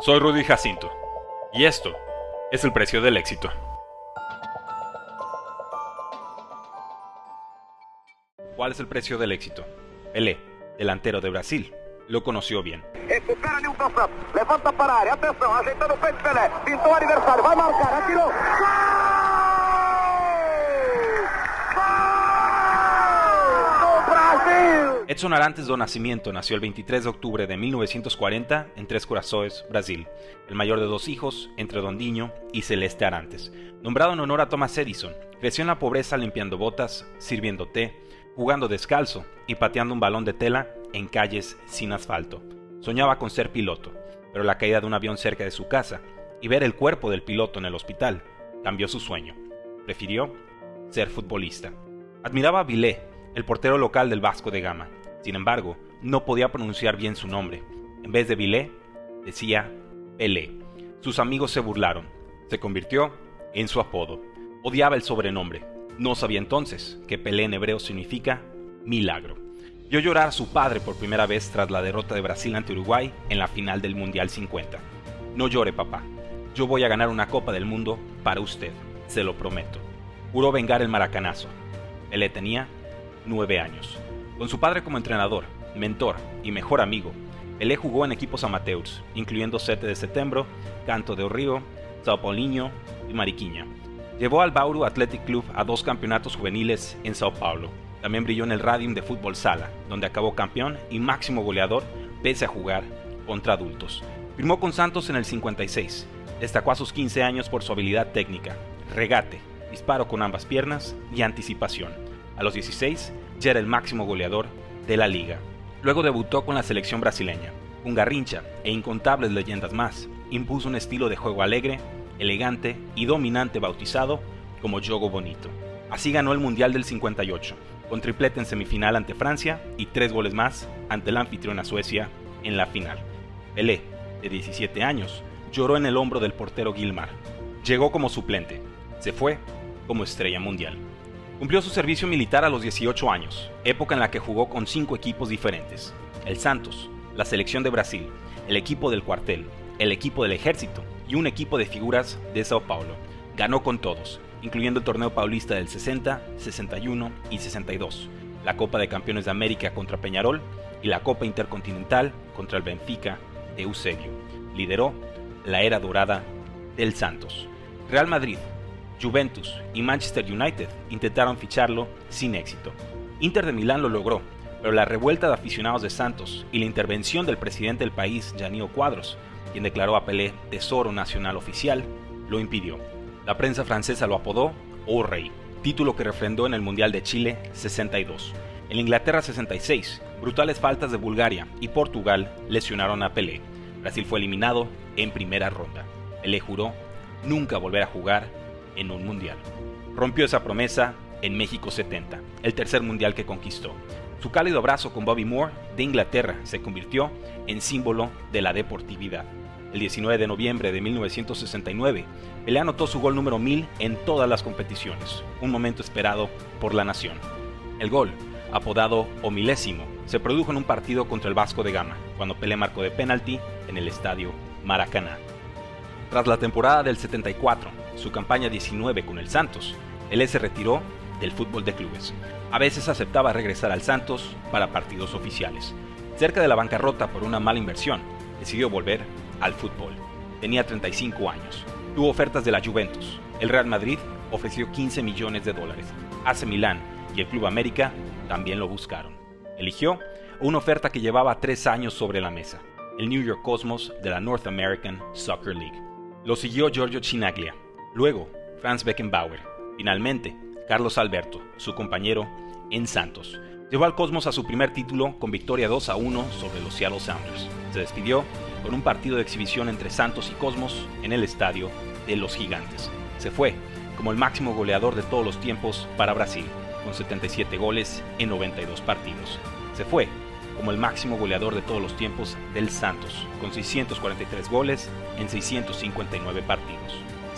Soy Rudy Jacinto y esto es el precio del éxito. ¿Cuál es el precio del éxito? Pelé, delantero de Brasil, lo conoció bien. Recupera Nilton Santos, levanta para área, atenção, ajeitando o peito Pelé, pintou o adversário, vai marcar, atirou. Gol! Gol do Brasil! Edson Arantes do Nascimento nació el 23 de octubre de 1940 en Tres Corazones, Brasil, el mayor de dos hijos entre Dondiño y Celeste Arantes. Nombrado en honor a Thomas Edison, creció en la pobreza limpiando botas, sirviendo té, jugando descalzo y pateando un balón de tela en calles sin asfalto. Soñaba con ser piloto, pero la caída de un avión cerca de su casa y ver el cuerpo del piloto en el hospital cambió su sueño. Prefirió ser futbolista. Admiraba a Vilé, el portero local del Vasco de Gama. Sin embargo, no podía pronunciar bien su nombre. En vez de Vilé, decía Pelé. Sus amigos se burlaron. Se convirtió en su apodo. Odiaba el sobrenombre. No sabía entonces que Pelé en hebreo significa milagro. Vio llorar a su padre por primera vez tras la derrota de Brasil ante Uruguay en la final del Mundial 50. No llore, papá. Yo voy a ganar una Copa del Mundo para usted, se lo prometo. Juró vengar el maracanazo. Pelé tenía nueve años. Con su padre como entrenador, mentor y mejor amigo, Pelé jugó en equipos amateurs, incluyendo 7 de Septiembre, Canto de Río, Sao Paulinho y Mariquinha. Llevó al Bauru Athletic Club a dos campeonatos juveniles en Sao Paulo. También brilló en el Radium de Fútbol Sala, donde acabó campeón y máximo goleador pese a jugar contra adultos. Firmó con Santos en el 56. Destacó a sus 15 años por su habilidad técnica, regate, disparo con ambas piernas y anticipación. A los 16 ya era el máximo goleador de la liga. Luego debutó con la selección brasileña. Un garrincha e incontables leyendas más, impuso un estilo de juego alegre, elegante y dominante bautizado como Jogo Bonito. Así ganó el Mundial del 58, con triplete en semifinal ante Francia y tres goles más ante la anfitriona Suecia en la final. Pelé, de 17 años, lloró en el hombro del portero Gilmar. Llegó como suplente, se fue como estrella mundial. Cumplió su servicio militar a los 18 años, época en la que jugó con cinco equipos diferentes. El Santos, la selección de Brasil, el equipo del cuartel, el equipo del ejército y un equipo de figuras de Sao Paulo. Ganó con todos, incluyendo el torneo paulista del 60, 61 y 62, la Copa de Campeones de América contra Peñarol y la Copa Intercontinental contra el Benfica de Eusebio. Lideró la era dorada del Santos. Real Madrid, Juventus y Manchester United intentaron ficharlo sin éxito. Inter de Milán lo logró, pero la revuelta de aficionados de Santos y la intervención del presidente del país, Janio Cuadros, quien declaró a Pelé Tesoro Nacional Oficial, lo impidió. La prensa francesa lo apodó O Rey, título que refrendó en el Mundial de Chile 62. En Inglaterra 66, brutales faltas de Bulgaria y Portugal lesionaron a Pelé. Brasil fue eliminado en primera ronda. Pelé juró nunca volver a jugar en un mundial. Rompió esa promesa en México 70, el tercer mundial que conquistó. Su cálido abrazo con Bobby Moore de Inglaterra se convirtió en símbolo de la deportividad. El 19 de noviembre de 1969, Pelé anotó su gol número 1000 en todas las competiciones, un momento esperado por la nación. El gol, apodado o milésimo, se produjo en un partido contra el Vasco de Gama, cuando Pelé marcó de penalti en el estadio Maracaná. Tras la temporada del 74, su campaña 19 con el Santos, Pelé se retiró del fútbol de clubes. A veces aceptaba regresar al Santos para partidos oficiales. Cerca de la bancarrota por una mala inversión, decidió volver al fútbol. Tenía 35 años. Tuvo ofertas de la Juventus. El Real Madrid ofreció 15 millones de dólares. AC Milán y el Club América también lo buscaron. Eligió una oferta que llevaba tres años sobre la mesa, el New York Cosmos de la North American Soccer League. Lo siguió Giorgio Chinaglia, luego Franz Beckenbauer, finalmente Carlos Alberto, su compañero en Santos. Llevó al Cosmos a su primer título con victoria 2 a 1 sobre los Seattle Sounders. Se despidió con un partido de exhibición entre Santos y Cosmos en el estadio de los Gigantes. Se fue como el máximo goleador de todos los tiempos para Brasil, con 77 goles en 92 partidos. Se fue como el máximo goleador de todos los tiempos del Santos, con 643 goles en 659 partidos.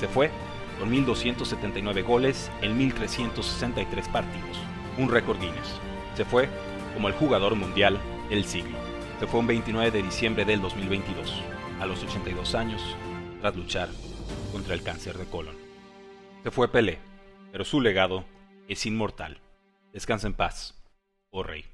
Se fue con 1.279 goles en 1.363 partidos, un récord Guinness. Se fue como el jugador mundial del siglo. Se fue un 29 de diciembre del 2022, a los 82 años tras luchar contra el cáncer de colon. Se fue Pelé, pero su legado es inmortal. Descansa en paz, oh rey.